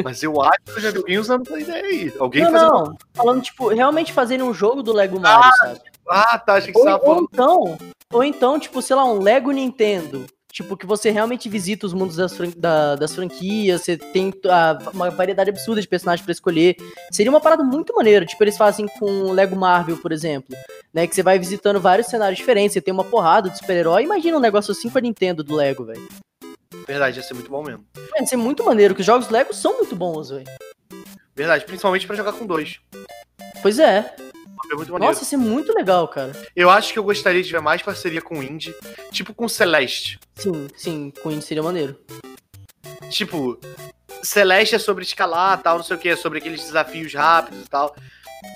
Mas eu acho que eu já vi alguém usando essa ideia aí. Alguém Não, fazendo. não. Falando, tipo, realmente fazerem um jogo do Lego Mario, sabe? Ah, tá, achei que Ou, ou então, ou então, tipo, sei lá, um Lego Nintendo. Tipo, que você realmente visita os mundos das, fran- da- das franquias, você tem ah, uma variedade absurda de personagens pra escolher. Seria uma parada muito maneira. Tipo, eles fazem com Lego Marvel, por exemplo. Né, que você vai visitando vários cenários diferentes, você tem uma porrada de super-herói. Imagina um negócio assim pra Nintendo do Lego, velho. Verdade, ia ser muito bom mesmo. Ia ser muito maneiro, que os jogos Lego são muito bons, velho. Verdade, principalmente pra jogar com dois. Pois é. É muito maneiro. Nossa, isso é muito legal, cara. Eu acho que eu gostaria de ver mais parceria com o Indie, tipo com Celeste. Sim, sim, com o Indie seria maneiro. Tipo, Celeste é sobre escalar, tal, não sei o que, é sobre aqueles desafios rápidos e tal.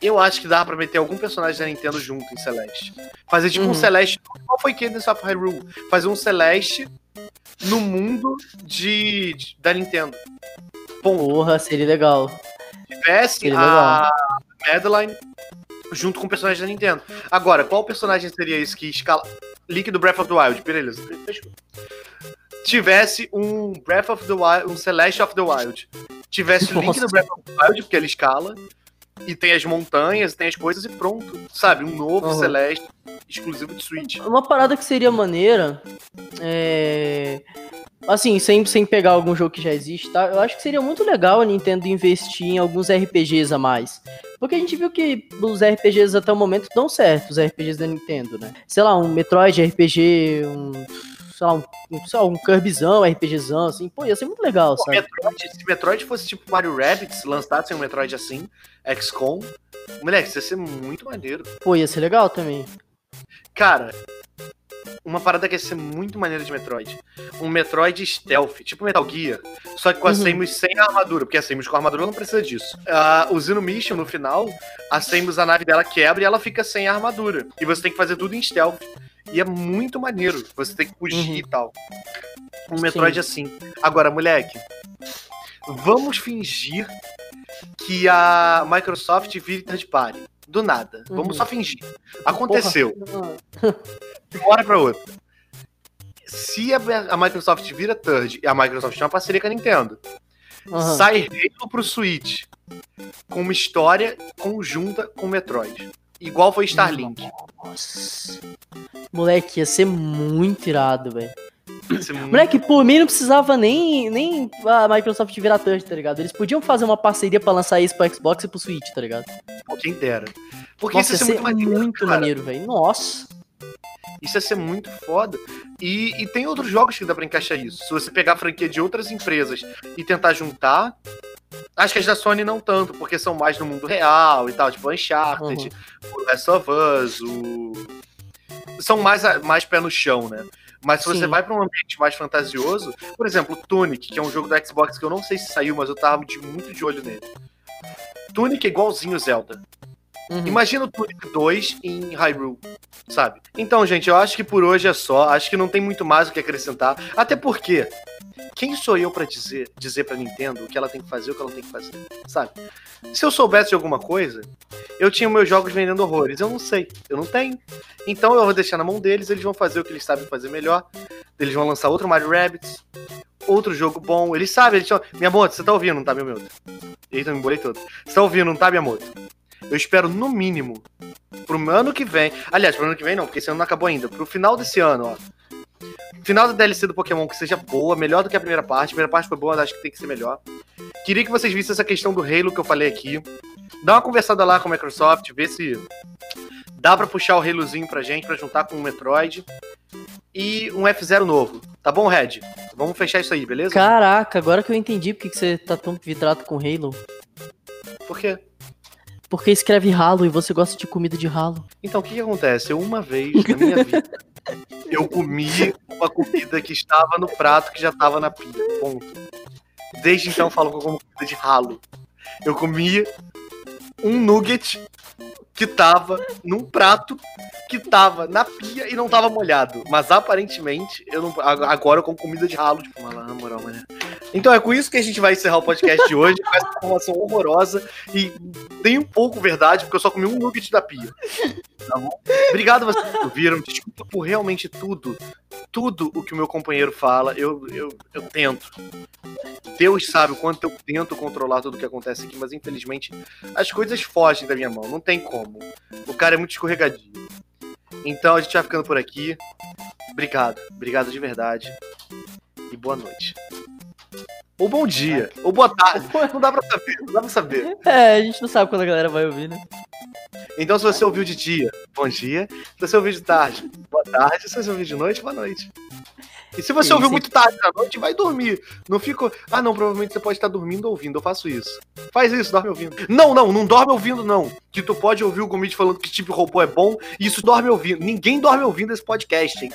Eu acho que dá pra meter algum personagem da Nintendo junto em Celeste. Fazer tipo Uhum. um Celeste. Qual foi Cadence of Hyrule? Fazer um Celeste no mundo de, de- da Nintendo. Ponto. Porra, seria legal. Tivesse Seria a Madeline junto com o personagem da Nintendo. Agora, qual personagem seria esse que escala. Link do Breath of the Wild, beleza. Tivesse um Breath of the Wild, um Celeste of the Wild. Tivesse o Link Nossa. do Breath of the Wild, porque ele escala. E tem as montanhas, tem as coisas e pronto. Sabe? Um novo Uhum. Celeste exclusivo de Switch. Uma parada que seria maneira é. Assim, sem, sem pegar algum jogo que já existe, tá? Eu acho que seria muito legal a Nintendo investir em alguns RPGs a mais. Porque a gente viu que os RPGs até o momento dão certo, os RPGs da Nintendo, né? Sei lá, um Metroid RPG, um. Sei lá, um, um, sei lá, um Kirbyzão, RPGzão, assim. Pô, ia ser muito legal, Pô, sabe? Metroid, se Metroid fosse tipo Mario Rabbids, lançassem um Metroid assim, XCOM, moleque, isso ia ser muito maneiro. Pô, ia ser legal também. Cara, uma parada que ia ser muito maneira de Metroid. Um Metroid stealth, tipo Metal Gear, só que com a Uhum. Samus sem a armadura, porque a Samus com a armadura não precisa disso. Ah, o Zeno Mission, no final, a Samus, a nave dela quebra e ela fica sem a armadura. E você tem que fazer tudo em stealth. E é muito maneiro. Você tem que fugir Uhum. e tal. Um Metroid assim. Agora, moleque, vamos fingir que a Microsoft vire third party. Do nada. Uhum. Vamos só fingir. Aconteceu. Porra. De uma hora pra outra. Se a, a Microsoft vira third e a Microsoft tem uma parceria com a Nintendo, Aham. sai Halo pro Switch com uma história conjunta com Metroid. Igual foi Starlink. Nossa. Moleque, ia ser muito irado, velho. Moleque, por mim não precisava nem, nem a Microsoft virar touch, tá ligado? Eles podiam fazer uma parceria pra lançar isso pro Xbox e pro Switch, tá ligado? Quem dera. Porque Nossa, isso ia ser muito muito maneiro, velho. Nossa. Isso ia ser muito foda. E, e tem outros jogos que dá pra encaixar isso. Se você pegar a franquia de outras empresas e tentar juntar. Acho que as da Sony não tanto, porque são mais no mundo real e tal, tipo Uncharted, o Last of Us, o... São mais, mais pé no chão, né? Mas se você Sim. vai pra um ambiente mais fantasioso, por exemplo, Tunic, que é um jogo do Xbox que eu não sei se saiu, mas eu tava de, muito de olho nele. Tunic é igualzinho Zelda. Uhum. Imagina o Tunic 2 em Hyrule, sabe? Então, gente, eu acho que por hoje é só. Acho que não tem muito mais o que acrescentar. Até porque, quem sou eu pra dizer, dizer pra Nintendo o que ela tem que fazer, o que ela não tem que fazer, sabe? Se eu soubesse de alguma coisa, eu tinha meus jogos vendendo horrores. Eu não sei, eu não tenho. Então eu vou deixar na mão deles, eles vão fazer o que eles sabem fazer melhor. Eles vão lançar outro Mario Rabbids, outro jogo bom. Eles sabem, eles estão... Miyamoto, você tá ouvindo, não tá, Miyamoto? Eita, eu me embolei todo. Você tá ouvindo, não tá, Miyamoto? Eu espero, no mínimo, pro ano que vem. Aliás, pro ano que vem não, porque esse ano não acabou ainda. Pro final desse ano, ó. Final da DLC do Pokémon que seja boa, melhor do que a primeira parte. A primeira parte foi boa, mas acho que tem que ser melhor. Queria que vocês vissem essa questão do Halo que eu falei aqui. Dá uma conversada lá com a Microsoft, ver se dá pra puxar o Halozinho pra gente, pra juntar com o Metroid. E um F0 novo. Tá bom, Red? Vamos fechar isso aí, beleza? Caraca, agora que eu entendi porque que você tá tão vidrado com Halo. Por quê? Porque escreve ralo e você gosta de comida de ralo. Então, o que, que acontece? Eu, uma vez na minha vida, [laughs] eu comi uma comida que estava no prato que já estava na pia. Ponto. Desde então, eu falo que eu como comida de ralo. Eu comi um nugget que tava num prato que tava na pia e não tava molhado. Mas aparentemente, eu não, agora eu como comida de ralo, tipo, mas na moral, mano. Então é com isso que a gente vai encerrar o podcast de hoje, com essa informação horrorosa e tem um pouco verdade, porque eu só comi um nugget da pia. Tá bom? Obrigado vocês que ouviram. Desculpa por realmente tudo. Tudo o que o meu companheiro fala, eu, eu, eu tento. Deus sabe o quanto eu tento controlar tudo o que acontece aqui, mas infelizmente as coisas fogem da minha mão. Não tem como. O cara é muito escorregadio. Então a gente vai ficando por aqui. Obrigado. Obrigado de verdade. E boa noite. Ou bom dia. Ou boa tarde. [laughs] Não dá pra saber. Não dá pra saber. É, a gente não sabe quando a galera vai ouvir, né? Então, se você ouviu de dia, bom dia. Se você ouviu de tarde, boa tarde. Se você ouviu de noite, boa noite. E se você sim, ouviu sim. muito tarde da noite, vai dormir. Não fica. Ah, não, provavelmente você pode estar dormindo ou ouvindo. Eu faço isso. Faz isso, dorme ouvindo. Não, não, não dorme ouvindo, não. Que tu pode ouvir o Gomit falando que tipo robô é bom e isso dorme ouvindo. Ninguém dorme ouvindo esse podcast, hein?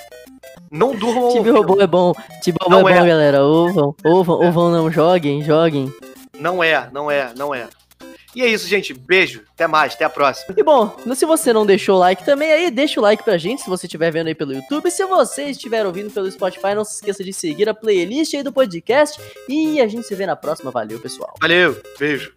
Não durmam Time robô é bom. Time robô é, é bom, galera. Ouvam, ouvam, é. ouvam, não. Joguem, joguem. Não é, não é, não é. E é isso, gente. Beijo. Até mais. Até a próxima. E bom, se você não deixou o like também, aí deixa o like pra gente se você estiver vendo aí pelo YouTube. Se você estiver ouvindo pelo Spotify, não se esqueça de seguir a playlist aí do podcast. E a gente se vê na próxima. Valeu, pessoal. Valeu. Beijo.